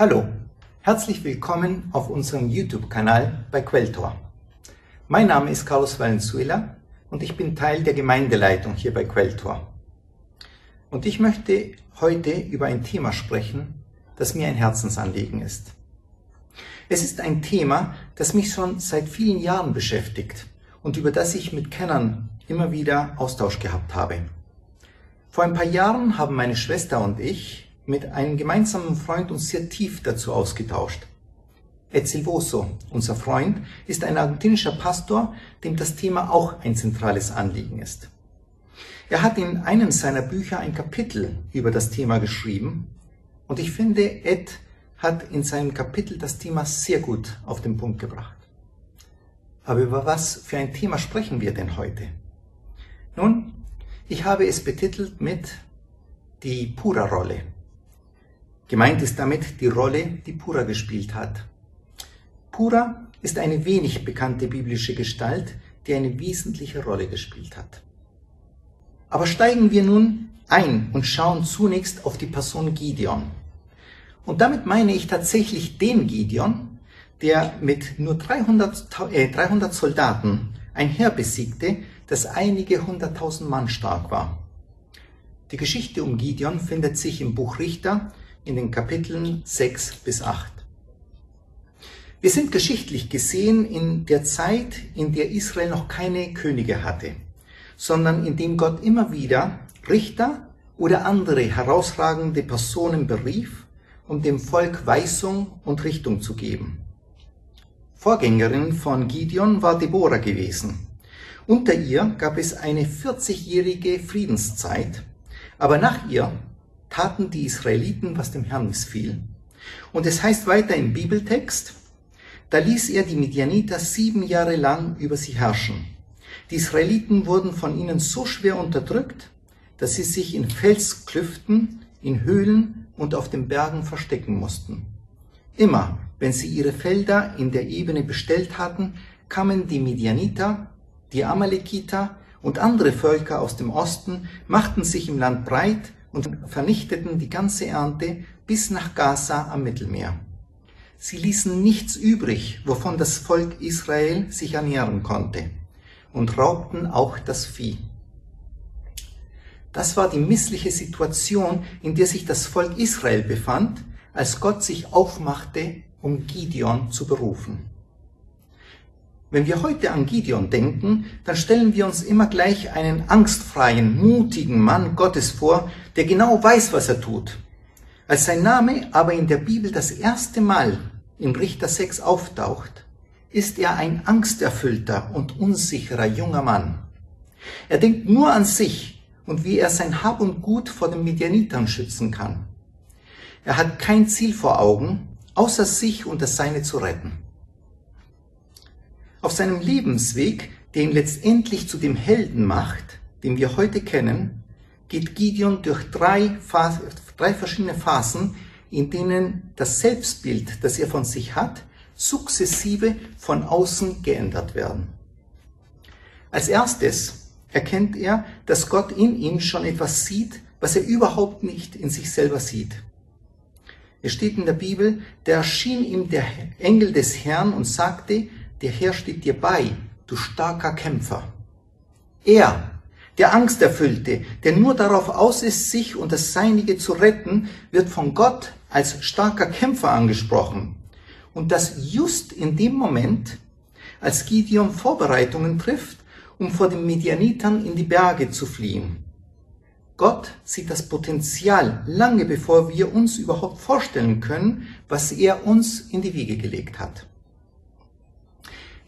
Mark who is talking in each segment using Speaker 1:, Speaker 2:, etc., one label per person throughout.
Speaker 1: Hallo, herzlich willkommen auf unserem YouTube-Kanal bei Quelltor. Mein Name ist Carlos Valenzuela und ich bin Teil der Gemeindeleitung hier bei Quelltor. Und ich möchte heute über ein Thema sprechen, das mir ein Herzensanliegen ist. Es ist ein Thema, das mich schon seit vielen Jahren beschäftigt und über das ich mit Kennern immer wieder Austausch gehabt habe. Vor ein paar Jahren haben meine Schwester und ich mit einem gemeinsamen Freund uns sehr tief dazu ausgetauscht. Ed Silvoso, unser Freund, ist ein argentinischer Pastor, dem das Thema auch ein zentrales Anliegen ist. Er hat in einem seiner Bücher ein Kapitel über das Thema geschrieben und ich finde, Ed hat in seinem Kapitel das Thema sehr gut auf den Punkt gebracht. Aber über was für ein Thema sprechen wir denn heute? Nun, ich habe es betitelt mit die Pura-Rolle. Gemeint ist damit die Rolle, die Pura gespielt hat. Pura ist eine wenig bekannte biblische Gestalt, die eine wesentliche Rolle gespielt hat. Aber steigen wir nun ein und schauen zunächst auf die Person Gideon. Und damit meine ich tatsächlich den Gideon, der mit nur 300, äh, 300 Soldaten ein Heer besiegte, das einige hunderttausend Mann stark war. Die Geschichte um Gideon findet sich im Buch Richter in den Kapiteln 6 bis 8. Wir sind geschichtlich gesehen in der Zeit, in der Israel noch keine Könige hatte, sondern in dem Gott immer wieder Richter oder andere herausragende Personen berief, um dem Volk Weisung und Richtung zu geben. Vorgängerin von Gideon war Deborah gewesen. Unter ihr gab es eine 40-jährige Friedenszeit, aber nach ihr taten die Israeliten, was dem Herrn missfiel. Und es heißt weiter im Bibeltext, da ließ er die Midianiter sieben Jahre lang über sie herrschen. Die Israeliten wurden von ihnen so schwer unterdrückt, dass sie sich in Felsklüften, in Höhlen und auf den Bergen verstecken mussten. Immer, wenn sie ihre Felder in der Ebene bestellt hatten, kamen die Midianiter die Amalekiter und andere Völker aus dem Osten machten sich im Land breit und vernichteten die ganze Ernte bis nach Gaza am Mittelmeer. Sie ließen nichts übrig, wovon das Volk Israel sich ernähren konnte, und raubten auch das Vieh. Das war die missliche Situation, in der sich das Volk Israel befand, als Gott sich aufmachte, um Gideon zu berufen. Wenn wir heute an Gideon denken, dann stellen wir uns immer gleich einen angstfreien, mutigen Mann Gottes vor, der genau weiß, was er tut. Als sein Name aber in der Bibel das erste Mal in Richter 6 auftaucht, ist er ein angsterfüllter und unsicherer junger Mann. Er denkt nur an sich und wie er sein Hab und Gut vor den Midianitern schützen kann. Er hat kein Ziel vor Augen, außer sich und das Seine zu retten. Auf seinem Lebensweg, der ihn letztendlich zu dem Helden macht, den wir heute kennen, geht Gideon durch drei, drei verschiedene Phasen, in denen das Selbstbild, das er von sich hat, sukzessive von außen geändert werden. Als erstes erkennt er, dass Gott in ihm schon etwas sieht, was er überhaupt nicht in sich selber sieht. Es steht in der Bibel, da erschien ihm der Engel des Herrn und sagte, der Herr steht dir bei, du starker Kämpfer. Er, der Angsterfüllte, der nur darauf aus ist, sich und das Seinige zu retten, wird von Gott als starker Kämpfer angesprochen. Und das just in dem Moment, als Gideon Vorbereitungen trifft, um vor den Medianitern in die Berge zu fliehen. Gott sieht das Potenzial lange bevor wir uns überhaupt vorstellen können, was er uns in die Wiege gelegt hat.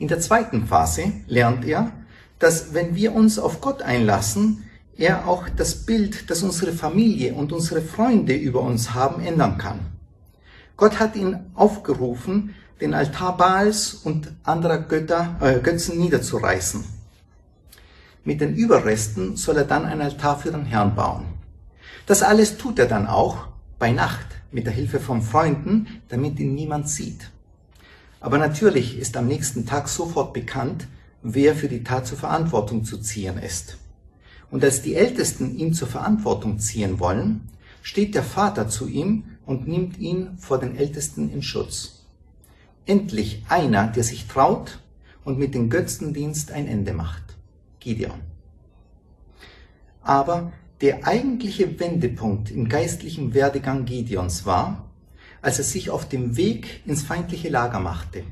Speaker 1: In der zweiten Phase lernt er, dass wenn wir uns auf Gott einlassen, er auch das Bild, das unsere Familie und unsere Freunde über uns haben, ändern kann. Gott hat ihn aufgerufen, den Altar Baals und anderer Götter, äh, Götzen niederzureißen. Mit den Überresten soll er dann ein Altar für den Herrn bauen. Das alles tut er dann auch bei Nacht mit der Hilfe von Freunden, damit ihn niemand sieht. Aber natürlich ist am nächsten Tag sofort bekannt, wer für die Tat zur Verantwortung zu ziehen ist. Und als die Ältesten ihn zur Verantwortung ziehen wollen, steht der Vater zu ihm und nimmt ihn vor den Ältesten in Schutz. Endlich einer, der sich traut und mit dem Götzendienst ein Ende macht. Gideon. Aber der eigentliche Wendepunkt im geistlichen Werdegang Gideons war, als er sich auf dem Weg ins feindliche Lager machte.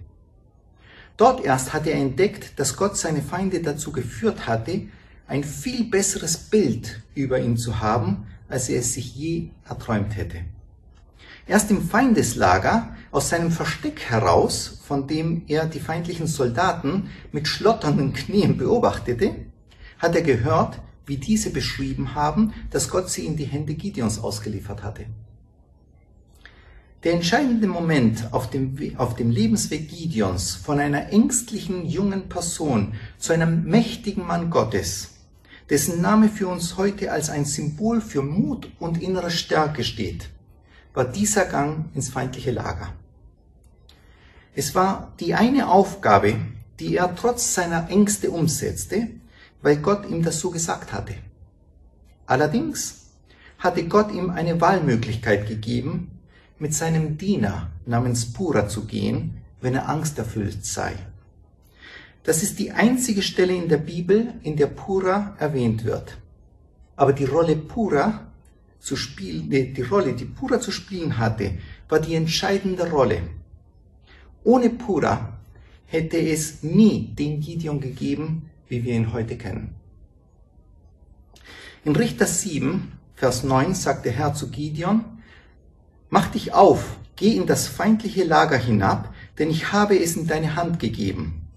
Speaker 1: Dort erst hatte er entdeckt, dass Gott seine Feinde dazu geführt hatte, ein viel besseres Bild über ihn zu haben, als er es sich je erträumt hätte. Erst im Feindeslager, aus seinem Versteck heraus, von dem er die feindlichen Soldaten mit schlotternden Knien beobachtete, hat er gehört, wie diese beschrieben haben, dass Gott sie in die Hände Gideons ausgeliefert hatte. Der entscheidende Moment auf dem, auf dem Lebensweg Gideons von einer ängstlichen jungen Person zu einem mächtigen Mann Gottes, dessen Name für uns heute als ein Symbol für Mut und innere Stärke steht, war dieser Gang ins feindliche Lager. Es war die eine Aufgabe, die er trotz seiner Ängste umsetzte, weil Gott ihm das so gesagt hatte. Allerdings hatte Gott ihm eine Wahlmöglichkeit gegeben, mit seinem Diener namens Pura zu gehen, wenn er angsterfüllt sei. Das ist die einzige Stelle in der Bibel, in der Pura erwähnt wird. Aber die Rolle Pura zu spielen, die Rolle, die Pura zu spielen hatte, war die entscheidende Rolle. Ohne Pura hätte es nie den Gideon gegeben, wie wir ihn heute kennen. In Richter 7, Vers 9 sagt der Herr zu Gideon, Mach dich auf, geh in das feindliche Lager hinab, denn ich habe es in deine Hand gegeben.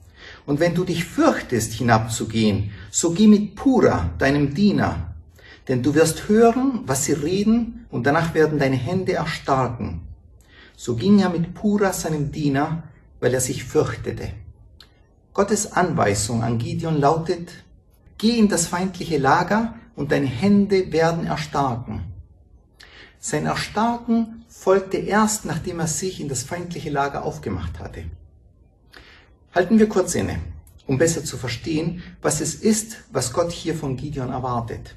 Speaker 1: Und wenn du dich fürchtest, hinabzugehen, so geh mit Pura, deinem Diener, denn du wirst hören, was sie reden, und danach werden deine Hände erstarken. So ging er mit Pura, seinem Diener, weil er sich fürchtete. Gottes Anweisung an Gideon lautet, geh in das feindliche Lager und deine Hände werden erstarken. Sein Erstarken folgte erst, nachdem er sich in das feindliche Lager aufgemacht hatte. Halten wir kurz inne, um besser zu verstehen, was es ist, was Gott hier von Gideon erwartet.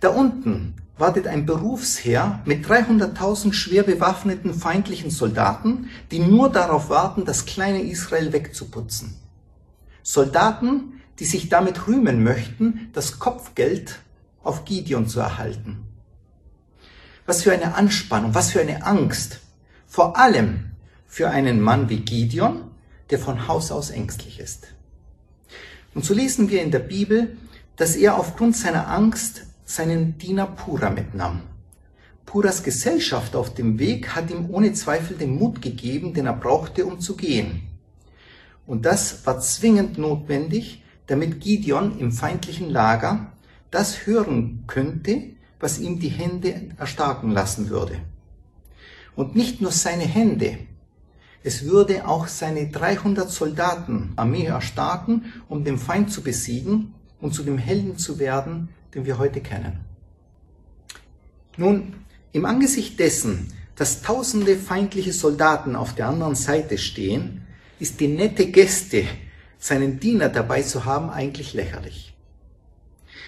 Speaker 1: Da unten wartet ein Berufsheer mit 300.000 schwer bewaffneten feindlichen Soldaten, die nur darauf warten, das kleine Israel wegzuputzen. Soldaten, die sich damit rühmen möchten, das Kopfgeld auf Gideon zu erhalten. Was für eine Anspannung, was für eine Angst. Vor allem für einen Mann wie Gideon, der von Haus aus ängstlich ist. Und so lesen wir in der Bibel, dass er aufgrund seiner Angst seinen Diener Pura mitnahm. Puras Gesellschaft auf dem Weg hat ihm ohne Zweifel den Mut gegeben, den er brauchte, um zu gehen. Und das war zwingend notwendig, damit Gideon im feindlichen Lager das hören könnte, was ihm die Hände erstarken lassen würde. Und nicht nur seine Hände, es würde auch seine 300 Soldaten Armee erstarken, um den Feind zu besiegen und zu dem Helden zu werden, den wir heute kennen. Nun, im Angesicht dessen, dass tausende feindliche Soldaten auf der anderen Seite stehen, ist die nette Geste, seinen Diener dabei zu haben, eigentlich lächerlich.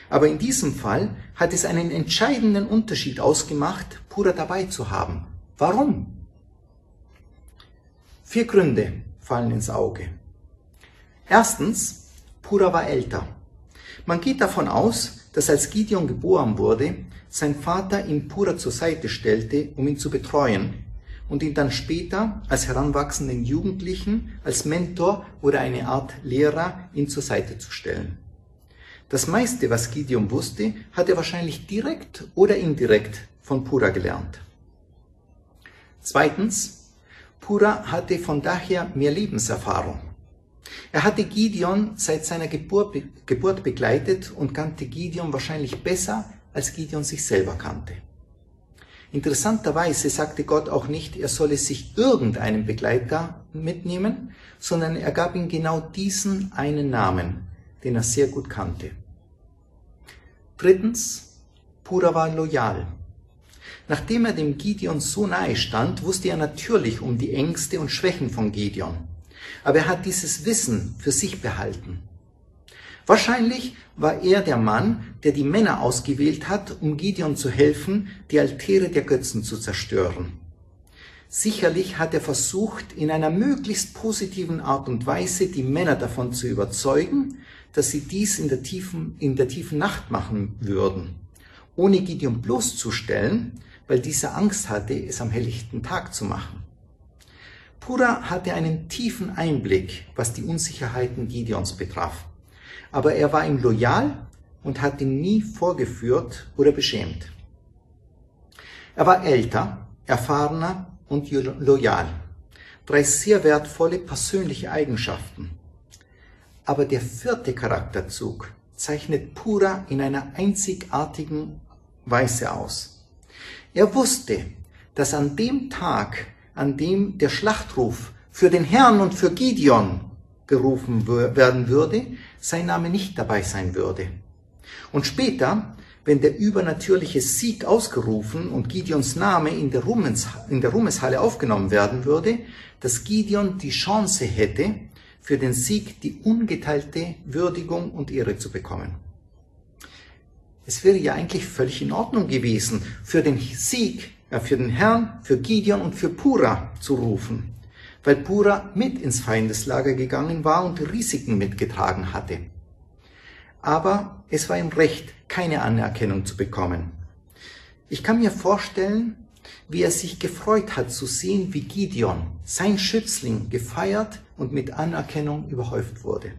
Speaker 1: Aber in diesem Fall hat es einen entscheidenden Unterschied ausgemacht, Pura dabei zu haben. Warum? Vier Gründe fallen ins Auge. Erstens, Pura war älter. Man geht davon aus, dass als Gideon geboren wurde, sein Vater ihm Pura zur Seite stellte, um ihn zu betreuen und ihn dann später als heranwachsenden Jugendlichen, als Mentor oder eine Art Lehrer ihn zur Seite zu stellen. Das meiste, was Gideon wusste, hat er wahrscheinlich direkt oder indirekt von Pura gelernt. Zweitens, Pura hatte von daher mehr Lebenserfahrung. Er hatte Gideon seit seiner Geburt, Geburt begleitet und kannte Gideon wahrscheinlich besser, als Gideon sich selber kannte. Interessanterweise sagte Gott auch nicht, er solle sich irgendeinen Begleiter mitnehmen, sondern er gab ihm genau diesen einen Namen, den er sehr gut kannte. Drittens, Pura war loyal. Nachdem er dem Gideon so nahe stand, wusste er natürlich um die Ängste und Schwächen von Gideon. Aber er hat dieses Wissen für sich behalten. Wahrscheinlich war er der Mann, der die Männer ausgewählt hat, um Gideon zu helfen, die Altäre der Götzen zu zerstören. Sicherlich hat er versucht, in einer möglichst positiven Art und Weise die Männer davon zu überzeugen, dass sie dies in der tiefen, in der tiefen Nacht machen würden, ohne Gideon bloßzustellen, weil dieser Angst hatte, es am helllichten Tag zu machen. Pura hatte einen tiefen Einblick, was die Unsicherheiten Gideons betraf aber er war ihm loyal und hat ihn nie vorgeführt oder beschämt. Er war älter, erfahrener und loyal. Drei sehr wertvolle persönliche Eigenschaften. Aber der vierte Charakterzug zeichnet Pura in einer einzigartigen Weise aus. Er wusste, dass an dem Tag, an dem der Schlachtruf für den Herrn und für Gideon gerufen werden würde, sein Name nicht dabei sein würde. Und später, wenn der übernatürliche Sieg ausgerufen und Gideons Name in der, Ruhmeshalle aufgenommen werden würde, dass Gideon die Chance hätte, für den Sieg die ungeteilte Würdigung und Ehre zu bekommen. Es wäre ja eigentlich völlig in Ordnung gewesen, für den Sieg, äh, für den Herrn, für Gideon und für Pura zu rufen weil Pura mit ins Feindeslager gegangen war und Risiken mitgetragen hatte. Aber es war ihm recht, keine Anerkennung zu bekommen. Ich kann mir vorstellen, wie er sich gefreut hat zu sehen, wie Gideon, sein Schützling, gefeiert und mit Anerkennung überhäuft wurde.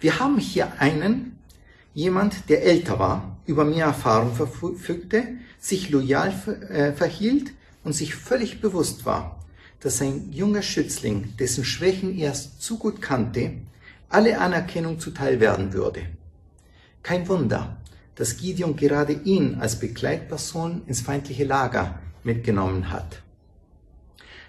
Speaker 1: Wir haben hier einen, jemand, der älter war, über mehr Erfahrung verfügte, sich loyal äh, verhielt und sich völlig bewusst war, dass ein junger Schützling, dessen Schwächen er zu gut kannte, alle Anerkennung zuteil werden würde. Kein Wunder, dass Gideon gerade ihn als Begleitperson ins feindliche Lager mitgenommen hat.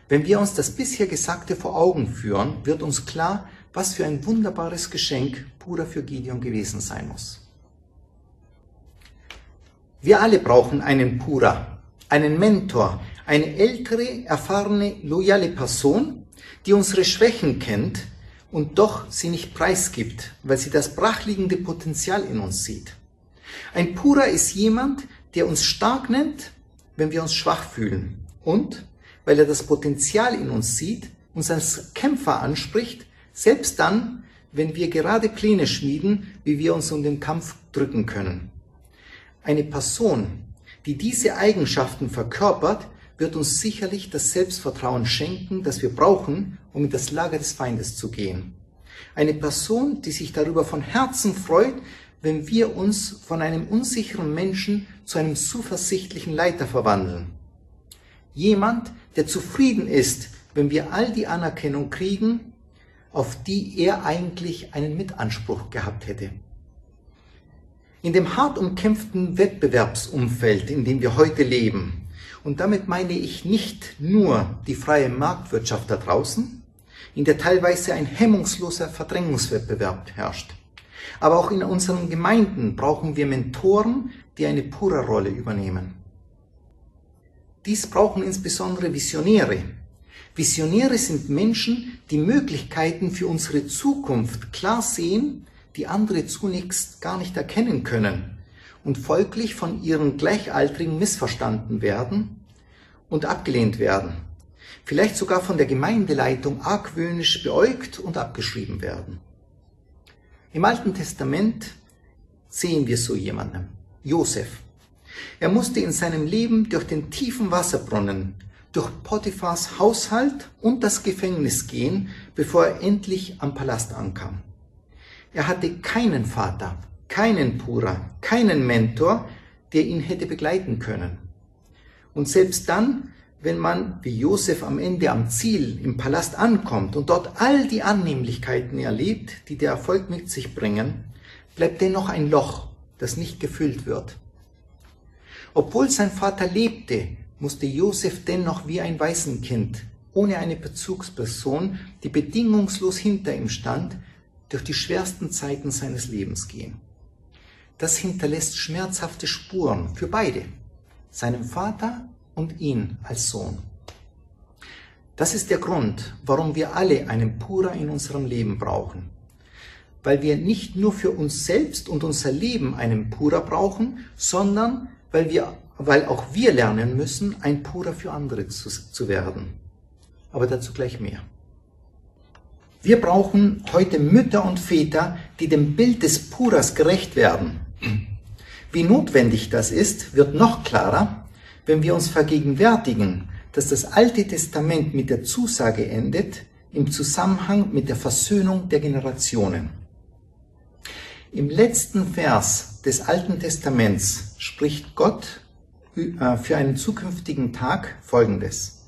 Speaker 1: Wenn wir uns das bisher Gesagte vor Augen führen, wird uns klar, was für ein wunderbares Geschenk Pura für Gideon gewesen sein muss. Wir alle brauchen einen Pura, einen Mentor, eine ältere, erfahrene, loyale Person, die unsere Schwächen kennt und doch sie nicht preisgibt, weil sie das brachliegende Potenzial in uns sieht. Ein Purer ist jemand, der uns stark nennt, wenn wir uns schwach fühlen und, weil er das Potenzial in uns sieht, uns als Kämpfer anspricht, selbst dann, wenn wir gerade Pläne schmieden, wie wir uns um den Kampf drücken können. Eine Person, die diese Eigenschaften verkörpert, wird uns sicherlich das Selbstvertrauen schenken, das wir brauchen, um in das Lager des Feindes zu gehen. Eine Person, die sich darüber von Herzen freut, wenn wir uns von einem unsicheren Menschen zu einem zuversichtlichen Leiter verwandeln. Jemand, der zufrieden ist, wenn wir all die Anerkennung kriegen, auf die er eigentlich einen Mitanspruch gehabt hätte. In dem hart umkämpften Wettbewerbsumfeld, in dem wir heute leben, und damit meine ich nicht nur die freie Marktwirtschaft da draußen, in der teilweise ein hemmungsloser Verdrängungswettbewerb herrscht. Aber auch in unseren Gemeinden brauchen wir Mentoren, die eine pure Rolle übernehmen. Dies brauchen insbesondere Visionäre. Visionäre sind Menschen, die Möglichkeiten für unsere Zukunft klar sehen, die andere zunächst gar nicht erkennen können und folglich von ihren Gleichaltrigen missverstanden werden und abgelehnt werden, vielleicht sogar von der Gemeindeleitung argwöhnisch beäugt und abgeschrieben werden. Im Alten Testament sehen wir so jemanden, Josef. Er musste in seinem Leben durch den tiefen Wasserbrunnen, durch Potiphars Haushalt und das Gefängnis gehen, bevor er endlich am Palast ankam. Er hatte keinen Vater, keinen Pura, keinen Mentor, der ihn hätte begleiten können. Und selbst dann, wenn man wie Josef am Ende am Ziel im Palast ankommt und dort all die Annehmlichkeiten erlebt, die der Erfolg mit sich bringen, bleibt dennoch ein Loch, das nicht gefüllt wird. Obwohl sein Vater lebte, musste Josef dennoch wie ein Waisenkind, ohne eine Bezugsperson, die bedingungslos hinter ihm stand, durch die schwersten Zeiten seines Lebens gehen das hinterlässt schmerzhafte Spuren für beide, seinem Vater und ihn als Sohn. Das ist der Grund, warum wir alle einen Pura in unserem Leben brauchen. weil wir nicht nur für uns selbst und unser Leben einen Pura brauchen, sondern weil, wir, weil auch wir lernen müssen, ein Pura für andere zu, zu werden. Aber dazu gleich mehr. Wir brauchen heute Mütter und Väter, die dem Bild des Puras gerecht werden. Wie notwendig das ist, wird noch klarer, wenn wir uns vergegenwärtigen, dass das Alte Testament mit der Zusage endet im Zusammenhang mit der Versöhnung der Generationen. Im letzten Vers des Alten Testaments spricht Gott äh, für einen zukünftigen Tag Folgendes.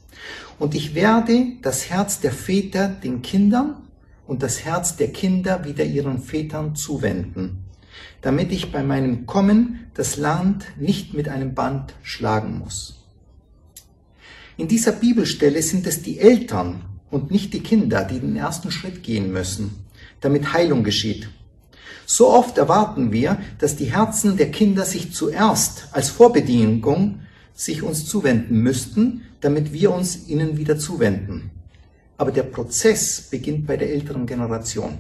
Speaker 1: Und ich werde das Herz der Väter den Kindern und das Herz der Kinder wieder ihren Vätern zuwenden, damit ich bei meinem Kommen das Land nicht mit einem Band schlagen muss. In dieser Bibelstelle sind es die Eltern und nicht die Kinder, die den ersten Schritt gehen müssen, damit Heilung geschieht. So oft erwarten wir, dass die Herzen der Kinder sich zuerst als Vorbedingung sich uns zuwenden müssten, damit wir uns ihnen wieder zuwenden. Aber der Prozess beginnt bei der älteren Generation.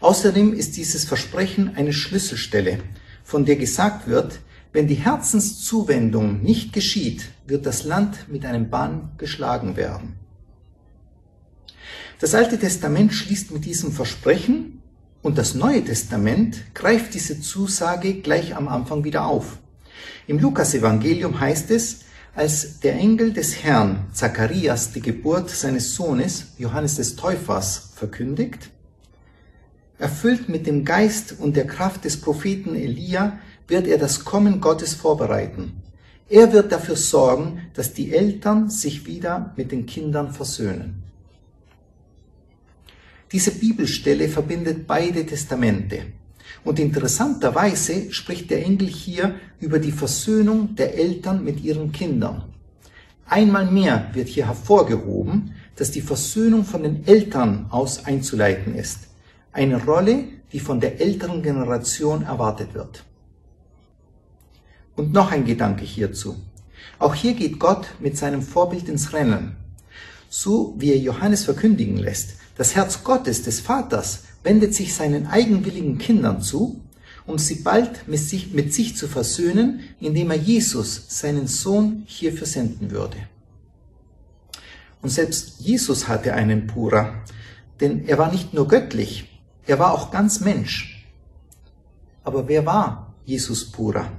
Speaker 1: Außerdem ist dieses Versprechen eine Schlüsselstelle, von der gesagt wird, wenn die Herzenszuwendung nicht geschieht, wird das Land mit einem Bann geschlagen werden. Das Alte Testament schließt mit diesem Versprechen und das Neue Testament greift diese Zusage gleich am Anfang wieder auf. Im Lukas-Evangelium heißt es, als der Engel des Herrn Zacharias die Geburt seines Sohnes Johannes des Täufers verkündigt, erfüllt mit dem Geist und der Kraft des Propheten Elia, wird er das Kommen Gottes vorbereiten. Er wird dafür sorgen, dass die Eltern sich wieder mit den Kindern versöhnen. Diese Bibelstelle verbindet beide Testamente. Und interessanterweise spricht der Engel hier über die Versöhnung der Eltern mit ihren Kindern. Einmal mehr wird hier hervorgehoben, dass die Versöhnung von den Eltern aus einzuleiten ist. Eine Rolle, die von der älteren Generation erwartet wird. Und noch ein Gedanke hierzu. Auch hier geht Gott mit seinem Vorbild ins Rennen. So wie er Johannes verkündigen lässt, das Herz Gottes, des Vaters, wendet sich seinen eigenwilligen Kindern zu, um sie bald mit sich, mit sich zu versöhnen, indem er Jesus, seinen Sohn, hierfür senden würde. Und selbst Jesus hatte einen Pura, denn er war nicht nur göttlich, er war auch ganz Mensch. Aber wer war Jesus Pura?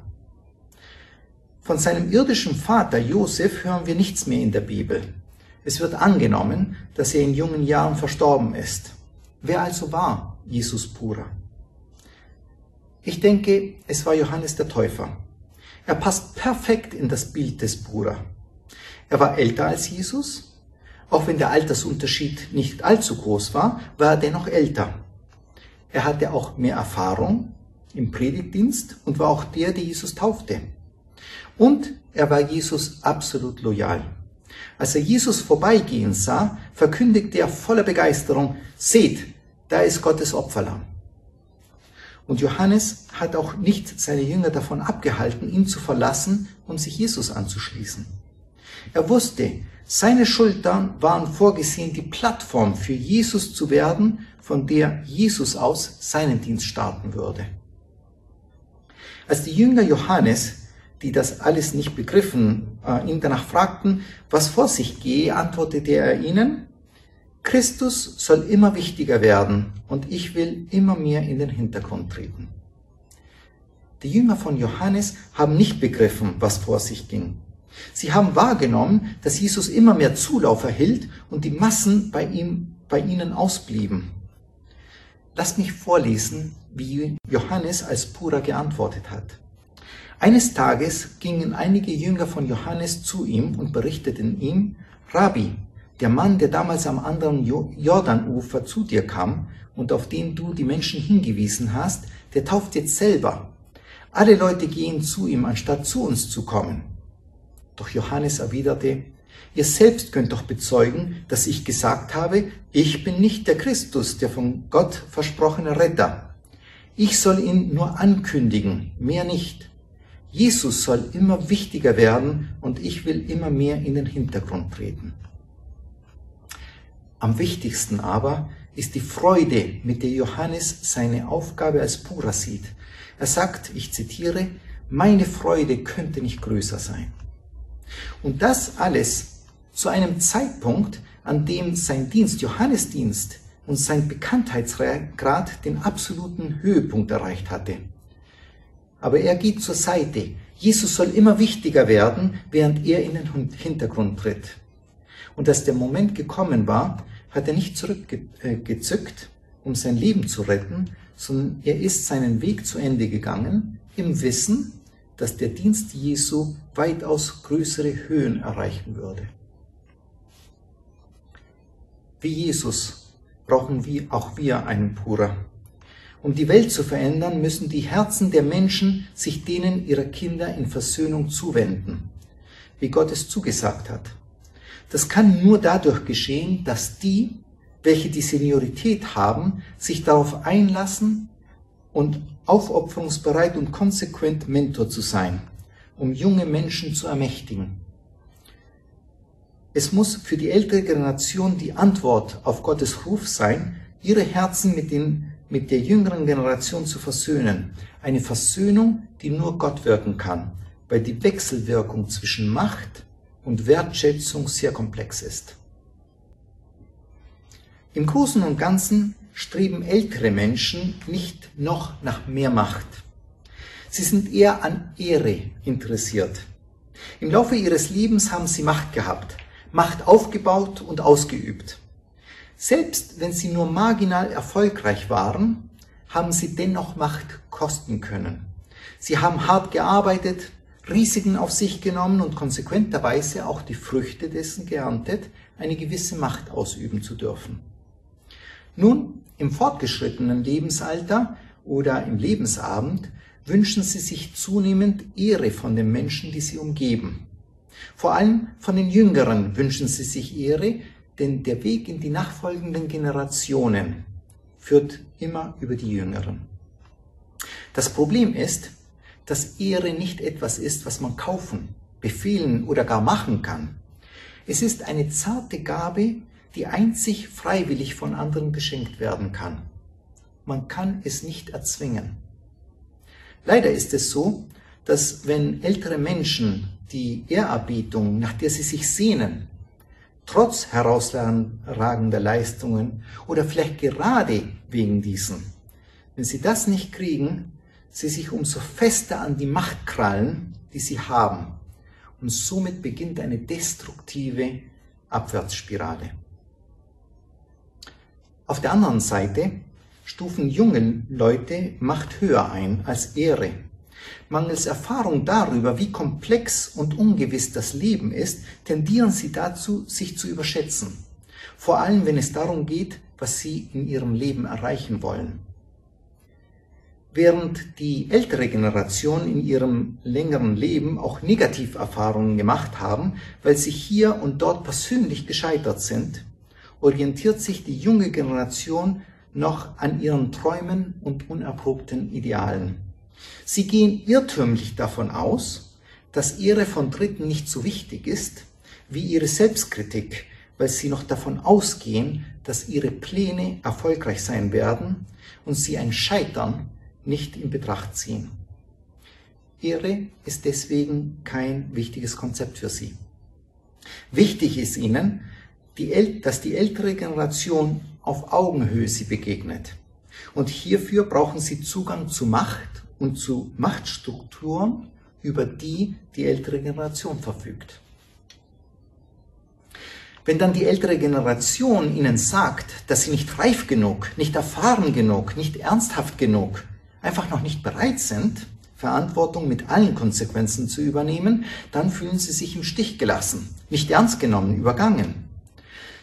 Speaker 1: Von seinem irdischen Vater Josef hören wir nichts mehr in der Bibel. Es wird angenommen, dass er in jungen Jahren verstorben ist. Wer also war Jesus Pura? Ich denke, es war Johannes der Täufer. Er passt perfekt in das Bild des Pura. Er war älter als Jesus. Auch wenn der Altersunterschied nicht allzu groß war, war er dennoch älter. Er hatte auch mehr Erfahrung im Predigtdienst und war auch der, der Jesus taufte. Und er war Jesus absolut loyal. Als er Jesus vorbeigehen sah, verkündigte er voller Begeisterung, seht, da ist Gottes Opferlamm. Und Johannes hat auch nicht seine Jünger davon abgehalten, ihn zu verlassen und sich Jesus anzuschließen. Er wusste, seine Schultern waren vorgesehen, die Plattform für Jesus zu werden, von der Jesus aus seinen Dienst starten würde. Als die Jünger Johannes die das alles nicht begriffen, äh, ihn danach fragten, was vor sich gehe, antwortete er ihnen, Christus soll immer wichtiger werden und ich will immer mehr in den Hintergrund treten. Die Jünger von Johannes haben nicht begriffen, was vor sich ging. Sie haben wahrgenommen, dass Jesus immer mehr Zulauf erhielt und die Massen bei ihm, bei ihnen ausblieben. Lasst mich vorlesen, wie Johannes als Pura geantwortet hat. Eines Tages gingen einige Jünger von Johannes zu ihm und berichteten ihm, Rabbi, der Mann, der damals am anderen Jordanufer zu dir kam und auf den du die Menschen hingewiesen hast, der tauft jetzt selber. Alle Leute gehen zu ihm, anstatt zu uns zu kommen. Doch Johannes erwiderte, ihr selbst könnt doch bezeugen, dass ich gesagt habe, ich bin nicht der Christus, der von Gott versprochene Retter. Ich soll ihn nur ankündigen, mehr nicht. Jesus soll immer wichtiger werden und ich will immer mehr in den Hintergrund treten. Am wichtigsten aber ist die Freude, mit der Johannes seine Aufgabe als Pura sieht. Er sagt, ich zitiere, meine Freude könnte nicht größer sein. Und das alles zu einem Zeitpunkt, an dem sein Dienst, Johannesdienst und sein Bekanntheitsgrad den absoluten Höhepunkt erreicht hatte. Aber er geht zur Seite. Jesus soll immer wichtiger werden, während er in den Hintergrund tritt. Und als der Moment gekommen war, hat er nicht zurückgezückt, um sein Leben zu retten, sondern er ist seinen Weg zu Ende gegangen, im Wissen, dass der Dienst Jesu weitaus größere Höhen erreichen würde. Wie Jesus brauchen wir, auch wir einen Pura. Um die Welt zu verändern, müssen die Herzen der Menschen sich denen ihrer Kinder in Versöhnung zuwenden, wie Gott es zugesagt hat. Das kann nur dadurch geschehen, dass die, welche die Seniorität haben, sich darauf einlassen und aufopferungsbereit und konsequent Mentor zu sein, um junge Menschen zu ermächtigen. Es muss für die ältere Generation die Antwort auf Gottes Ruf sein, ihre Herzen mit, den, mit der jüngeren Generation zu versöhnen. Eine Versöhnung, die nur Gott wirken kann, weil die Wechselwirkung zwischen Macht und Wertschätzung sehr komplex ist. Im Großen und Ganzen streben ältere Menschen nicht noch nach mehr Macht. Sie sind eher an Ehre interessiert. Im Laufe ihres Lebens haben sie Macht gehabt, Macht aufgebaut und ausgeübt. Selbst wenn sie nur marginal erfolgreich waren, haben sie dennoch Macht kosten können. Sie haben hart gearbeitet, Risiken auf sich genommen und konsequenterweise auch die Früchte dessen geerntet, eine gewisse Macht ausüben zu dürfen. Nun, im fortgeschrittenen Lebensalter oder im Lebensabend wünschen sie sich zunehmend Ehre von den Menschen, die sie umgeben. Vor allem von den Jüngeren wünschen sie sich Ehre, denn der Weg in die nachfolgenden Generationen führt immer über die Jüngeren. Das Problem ist, dass Ehre nicht etwas ist, was man kaufen, befehlen oder gar machen kann. Es ist eine zarte Gabe, die einzig freiwillig von anderen geschenkt werden kann. Man kann es nicht erzwingen. Leider ist es so, dass wenn ältere Menschen die Ehrerbietung, nach der sie sich sehnen, trotz herausragender Leistungen oder vielleicht gerade wegen diesen, wenn sie das nicht kriegen, sie sich umso fester an die Macht krallen, die sie haben. Und somit beginnt eine destruktive Abwärtsspirale. Auf der anderen Seite stufen jungen Leute Macht höher ein als Ehre. Mangels Erfahrung darüber, wie komplex und ungewiss das Leben ist, tendieren sie dazu, sich zu überschätzen. Vor allem, wenn es darum geht, was sie in ihrem Leben erreichen wollen. Während die ältere Generation in ihrem längeren Leben auch Negativerfahrungen gemacht haben, weil sie hier und dort persönlich gescheitert sind, orientiert sich die junge Generation noch an ihren Träumen und unerprobten Idealen. Sie gehen irrtümlich davon aus, dass Ehre von Dritten nicht so wichtig ist wie ihre Selbstkritik, weil sie noch davon ausgehen, dass ihre Pläne erfolgreich sein werden und sie ein Scheitern nicht in Betracht ziehen. Ehre ist deswegen kein wichtiges Konzept für sie. Wichtig ist ihnen, dass die ältere Generation auf Augenhöhe sie begegnet. Und hierfür brauchen sie Zugang zu Macht und zu Machtstrukturen, über die die ältere Generation verfügt. Wenn dann die ältere Generation ihnen sagt, dass sie nicht reif genug, nicht erfahren genug, nicht ernsthaft genug, einfach noch nicht bereit sind, Verantwortung mit allen Konsequenzen zu übernehmen, dann fühlen sie sich im Stich gelassen, nicht ernst genommen, übergangen.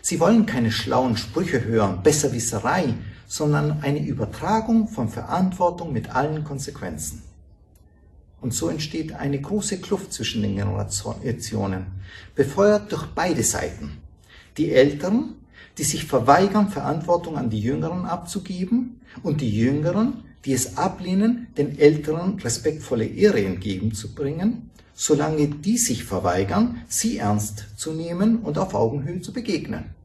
Speaker 1: Sie wollen keine schlauen Sprüche hören, Besserwisserei, sondern eine Übertragung von Verantwortung mit allen Konsequenzen. Und so entsteht eine große Kluft zwischen den Generationen, befeuert durch beide Seiten. Die Älteren, die sich verweigern, Verantwortung an die Jüngeren abzugeben, und die Jüngeren, die es ablehnen, den Älteren respektvolle Ehre entgegenzubringen, solange die sich verweigern, sie ernst zu nehmen und auf Augenhöhe zu begegnen.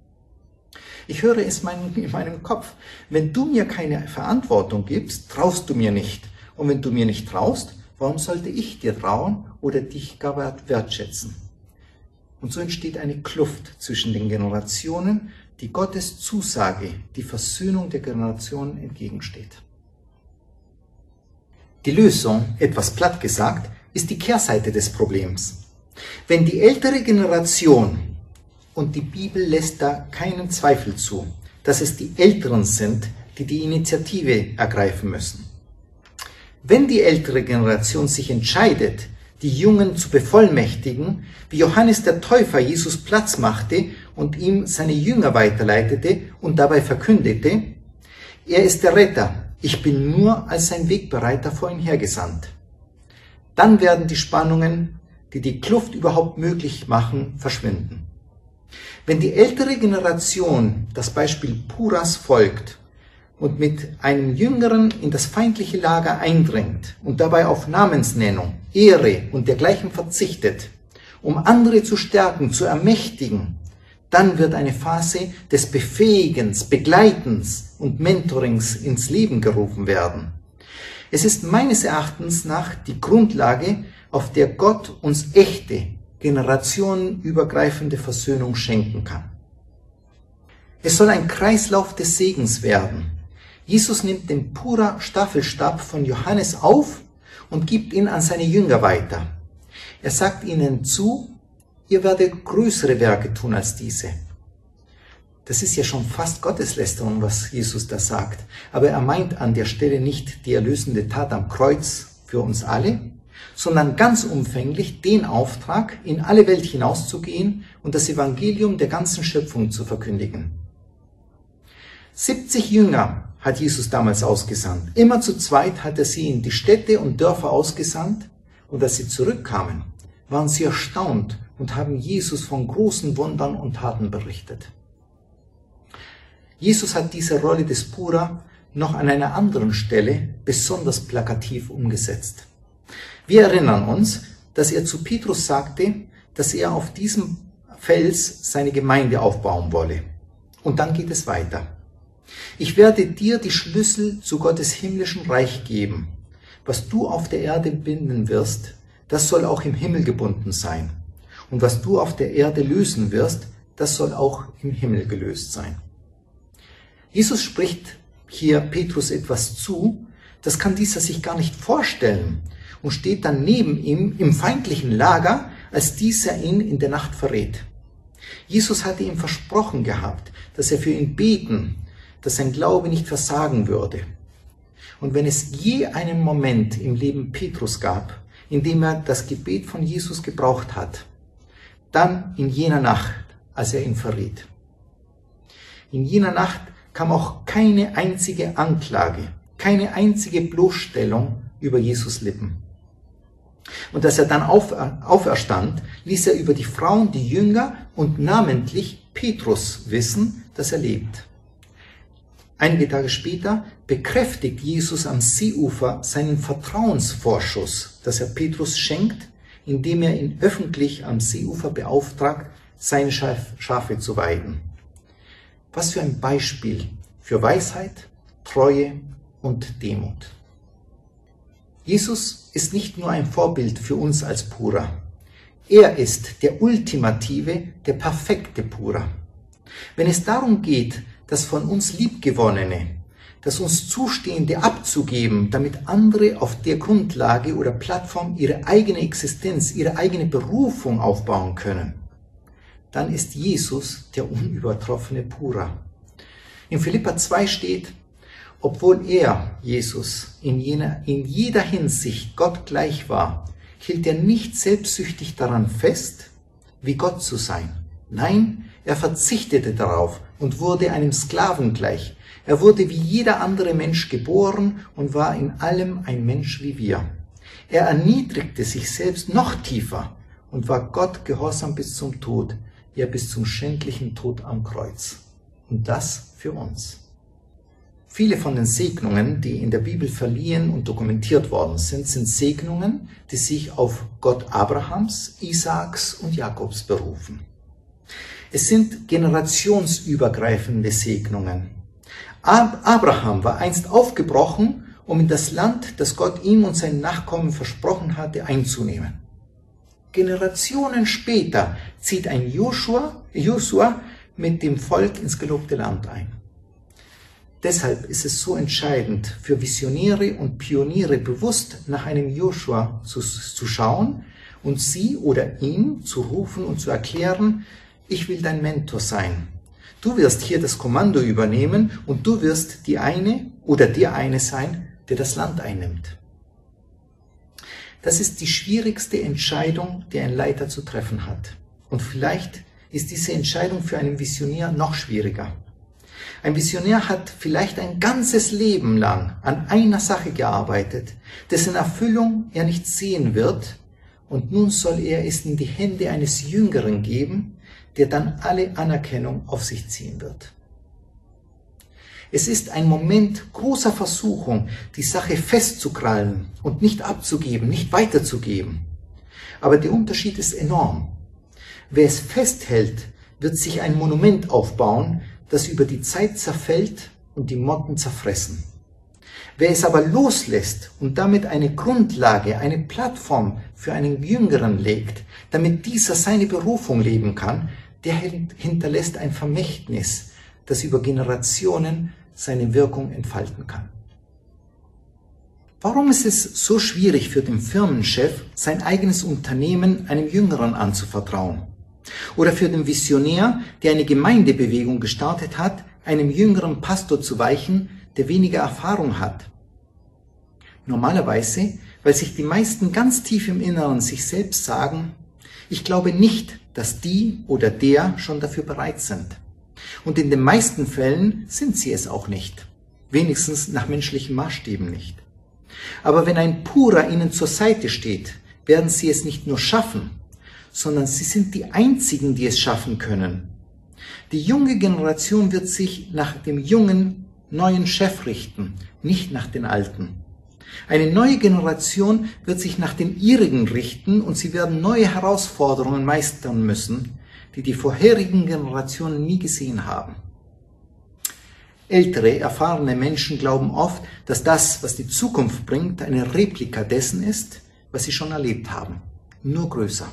Speaker 1: Ich höre es in meinem Kopf. Wenn du mir keine Verantwortung gibst, traust du mir nicht. Und wenn du mir nicht traust, warum sollte ich dir trauen oder dich gar wertschätzen? Und so entsteht eine Kluft zwischen den Generationen, die Gottes Zusage, die Versöhnung der Generationen entgegensteht. Die Lösung, etwas platt gesagt, ist die Kehrseite des Problems. Wenn die ältere Generation, und die Bibel lässt da keinen Zweifel zu, dass es die Älteren sind, die die Initiative ergreifen müssen. Wenn die ältere Generation sich entscheidet, die Jungen zu bevollmächtigen, wie Johannes der Täufer Jesus Platz machte und ihm seine Jünger weiterleitete und dabei verkündete, er ist der Retter, ich bin nur als sein Wegbereiter vor ihm hergesandt. Dann werden die Spannungen, die die Kluft überhaupt möglich machen, verschwinden. Wenn die ältere Generation das Beispiel Puras folgt und mit einem Jüngeren in das feindliche Lager eindringt und dabei auf Namensnennung, Ehre und dergleichen verzichtet, um andere zu stärken, zu ermächtigen, dann wird eine Phase des Befähigens, Begleitens und Mentorings ins Leben gerufen werden. Es ist meines Erachtens nach die Grundlage, auf der Gott uns echte, generationenübergreifende Versöhnung schenken kann. Es soll ein Kreislauf des Segens werden, Jesus nimmt den purer Staffelstab von Johannes auf und gibt ihn an seine Jünger weiter. Er sagt ihnen zu, ihr werdet größere Werke tun als diese. Das ist ja schon fast Gotteslästerung, was Jesus da sagt. Aber er meint an der Stelle nicht die erlösende Tat am Kreuz für uns alle, sondern ganz umfänglich den Auftrag, in alle Welt hinauszugehen und das Evangelium der ganzen Schöpfung zu verkündigen. 70 Jünger hat Jesus damals ausgesandt. Immer zu zweit hat er sie in die Städte und Dörfer ausgesandt und als sie zurückkamen, waren sie erstaunt und haben Jesus von großen Wundern und Taten berichtet. Jesus hat diese Rolle des Pura noch an einer anderen Stelle besonders plakativ umgesetzt. Wir erinnern uns, dass er zu Petrus sagte, dass er auf diesem Fels seine Gemeinde aufbauen wolle. Und dann geht es weiter. Ich werde dir die Schlüssel zu Gottes himmlischen Reich geben. Was du auf der Erde binden wirst, das soll auch im Himmel gebunden sein. Und was du auf der Erde lösen wirst, das soll auch im Himmel gelöst sein. Jesus spricht hier Petrus etwas zu, das kann dieser sich gar nicht vorstellen und steht dann neben ihm im feindlichen Lager, als dieser ihn in der Nacht verrät. Jesus hatte ihm versprochen gehabt, dass er für ihn beten dass sein Glaube nicht versagen würde. Und wenn es je einen Moment im Leben Petrus gab, in dem er das Gebet von Jesus gebraucht hat, dann in jener Nacht, als er ihn verriet. In jener Nacht kam auch keine einzige Anklage, keine einzige Bloßstellung über Jesus Lippen. Und als er dann auferstand, ließ er über die Frauen, die Jünger und namentlich Petrus wissen, dass er lebt. Einige Tage später bekräftigt Jesus am Seeufer seinen Vertrauensvorschuss, dass er Petrus schenkt, indem er ihn öffentlich am Seeufer beauftragt, seine Schafe zu weiden. Was für ein Beispiel für Weisheit, Treue und Demut. Jesus ist nicht nur ein Vorbild für uns als Pura. Er ist der ultimative, der perfekte Pura. Wenn es darum geht, das von uns liebgewonnene, das uns Zustehende abzugeben, damit andere auf der Grundlage oder Plattform ihre eigene Existenz, ihre eigene Berufung aufbauen können, dann ist Jesus der unübertroffene Pura. In Philippa 2 steht, obwohl er, Jesus, in, jener, in jeder Hinsicht Gott gleich war, hielt er nicht selbstsüchtig daran fest, wie Gott zu sein. Nein, er verzichtete darauf und wurde einem Sklaven gleich. Er wurde wie jeder andere Mensch geboren und war in allem ein Mensch wie wir. Er erniedrigte sich selbst noch tiefer und war Gott gehorsam bis zum Tod, ja bis zum schändlichen Tod am Kreuz. Und das für uns. Viele von den Segnungen, die in der Bibel verliehen und dokumentiert worden sind, sind Segnungen, die sich auf Gott Abrahams, Isaaks und Jakobs berufen. Es sind generationsübergreifende Segnungen. Abraham war einst aufgebrochen, um in das Land, das Gott ihm und seinen Nachkommen versprochen hatte, einzunehmen. Generationen später zieht ein Joshua, Joshua mit dem Volk ins gelobte Land ein. Deshalb ist es so entscheidend für Visionäre und Pioniere bewusst nach einem Joshua zu, zu schauen und sie oder ihn zu rufen und zu erklären, ich will dein Mentor sein. Du wirst hier das Kommando übernehmen und du wirst die eine oder der eine sein, der das Land einnimmt. Das ist die schwierigste Entscheidung, die ein Leiter zu treffen hat. Und vielleicht ist diese Entscheidung für einen Visionär noch schwieriger. Ein Visionär hat vielleicht ein ganzes Leben lang an einer Sache gearbeitet, dessen Erfüllung er nicht sehen wird, und nun soll er es in die Hände eines Jüngeren geben, der dann alle Anerkennung auf sich ziehen wird. Es ist ein Moment großer Versuchung, die Sache festzukrallen und nicht abzugeben, nicht weiterzugeben. Aber der Unterschied ist enorm. Wer es festhält, wird sich ein Monument aufbauen, das über die Zeit zerfällt und die Motten zerfressen. Wer es aber loslässt und damit eine Grundlage, eine Plattform für einen Jüngeren legt, damit dieser seine Berufung leben kann, der hinterlässt ein Vermächtnis, das über Generationen seine Wirkung entfalten kann. Warum ist es so schwierig für den Firmenchef, sein eigenes Unternehmen einem Jüngeren anzuvertrauen? Oder für den Visionär, der eine Gemeindebewegung gestartet hat, einem jüngeren Pastor zu weichen, der weniger Erfahrung hat? Normalerweise, weil sich die meisten ganz tief im Inneren sich selbst sagen, ich glaube nicht, dass die oder der schon dafür bereit sind. Und in den meisten Fällen sind sie es auch nicht. Wenigstens nach menschlichen Maßstäben nicht. Aber wenn ein Purer ihnen zur Seite steht, werden sie es nicht nur schaffen, sondern sie sind die einzigen, die es schaffen können. Die junge Generation wird sich nach dem jungen, neuen Chef richten, nicht nach den alten. Eine neue Generation wird sich nach den ihrigen richten und sie werden neue Herausforderungen meistern müssen, die die vorherigen Generationen nie gesehen haben. Ältere, erfahrene Menschen glauben oft, dass das, was die Zukunft bringt, eine Replika dessen ist, was sie schon erlebt haben, nur größer.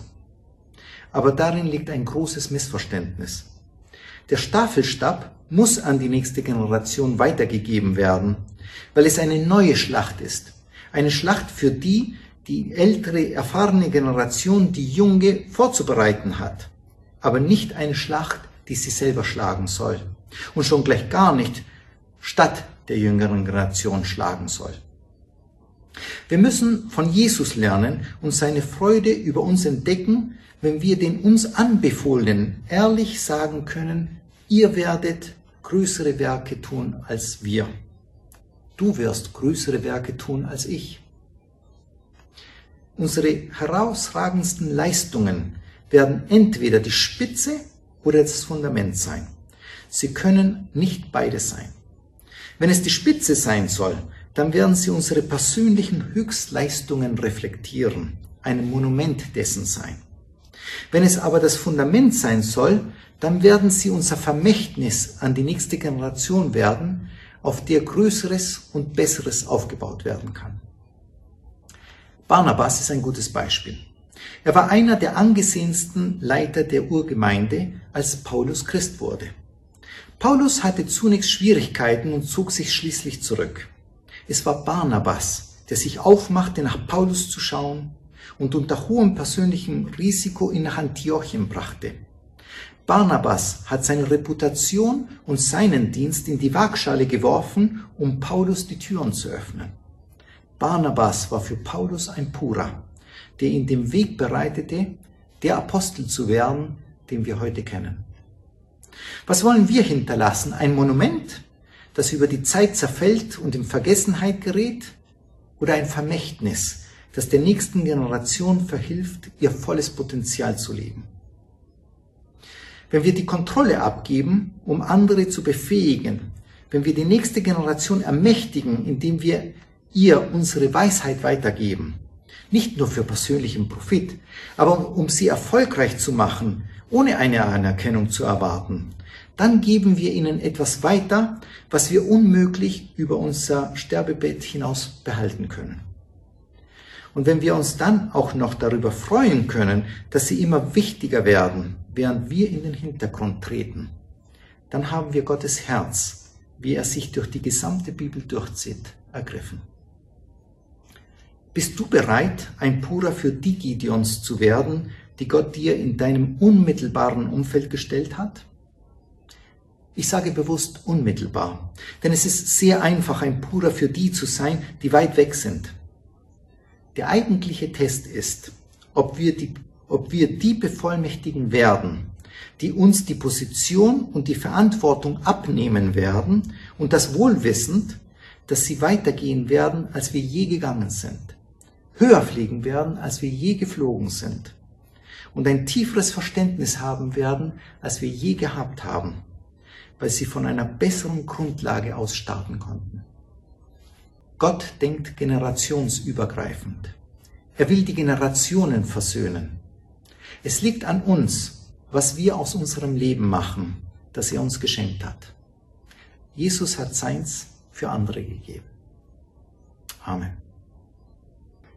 Speaker 1: Aber darin liegt ein großes Missverständnis. Der Staffelstab muss an die nächste Generation weitergegeben werden, weil es eine neue Schlacht ist. Eine Schlacht für die, die ältere, erfahrene Generation, die junge, vorzubereiten hat aber nicht eine Schlacht, die sie selber schlagen soll. Und schon gleich gar nicht statt der jüngeren Generation schlagen soll. Wir müssen von Jesus lernen und seine Freude über uns entdecken, wenn wir den uns Anbefohlenen ehrlich sagen können, ihr werdet größere Werke tun als wir. Du wirst größere Werke tun als ich. Unsere herausragendsten Leistungen werden entweder die Spitze oder das Fundament sein. Sie können nicht beides sein. Wenn es die Spitze sein soll, dann werden sie unsere persönlichen Höchstleistungen reflektieren, ein Monument dessen sein. Wenn es aber das Fundament sein soll, dann werden sie unser Vermächtnis an die nächste Generation werden, auf der Größeres und Besseres aufgebaut werden kann. Barnabas ist ein gutes Beispiel. Er war einer der angesehensten Leiter der Urgemeinde, als Paulus Christ wurde. Paulus hatte zunächst Schwierigkeiten und zog sich schließlich zurück. Es war Barnabas, der sich aufmachte, nach Paulus zu schauen und unter hohem persönlichem Risiko ihn nach Antiochien brachte. Barnabas hat seine Reputation und seinen Dienst in die Waagschale geworfen, um Paulus die Türen zu öffnen. Barnabas war für Paulus ein Purer der ihm den Weg bereitete, der Apostel zu werden, den wir heute kennen. Was wollen wir hinterlassen? Ein Monument, das über die Zeit zerfällt und in Vergessenheit gerät? Oder ein Vermächtnis, das der nächsten Generation verhilft, ihr volles Potenzial zu leben? Wenn wir die Kontrolle abgeben, um andere zu befähigen, wenn wir die nächste Generation ermächtigen, indem wir ihr unsere Weisheit weitergeben, nicht nur für persönlichen Profit, aber um sie erfolgreich zu machen, ohne eine Anerkennung zu erwarten, dann geben wir ihnen etwas weiter, was wir unmöglich über unser Sterbebett hinaus behalten können. Und wenn wir uns dann auch noch darüber freuen können, dass sie immer wichtiger werden, während wir in den Hintergrund treten, dann haben wir Gottes Herz, wie er sich durch die gesamte Bibel durchzieht, ergriffen. Bist du bereit, ein Purer für die Gideons zu werden, die Gott dir in deinem unmittelbaren Umfeld gestellt hat? Ich sage bewusst unmittelbar, denn es ist sehr einfach, ein Purer für die zu sein, die weit weg sind. Der eigentliche Test ist, ob wir die, ob wir die bevollmächtigen werden, die uns die Position und die Verantwortung abnehmen werden und das wohlwissend, dass sie weitergehen werden, als wir je gegangen sind, höher fliegen werden, als wir je geflogen sind und ein tieferes Verständnis haben werden, als wir je gehabt haben weil sie von einer besseren Grundlage aus starten konnten. Gott denkt generationsübergreifend. Er will die Generationen versöhnen. Es liegt an uns, was wir aus unserem Leben machen, das er uns geschenkt hat. Jesus hat seins für andere gegeben. Amen.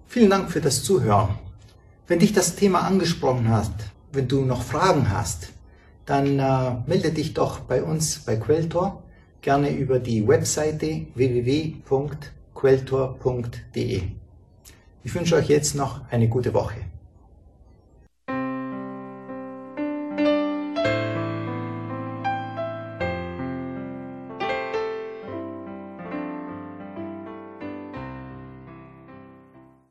Speaker 1: Vielen Dank für das Zuhören. Wenn dich das Thema angesprochen hat, wenn du noch Fragen hast, dann äh, melde dich doch bei uns bei Quelltor gerne über die Webseite www.quelltor.de. Ich wünsche euch jetzt noch eine gute Woche.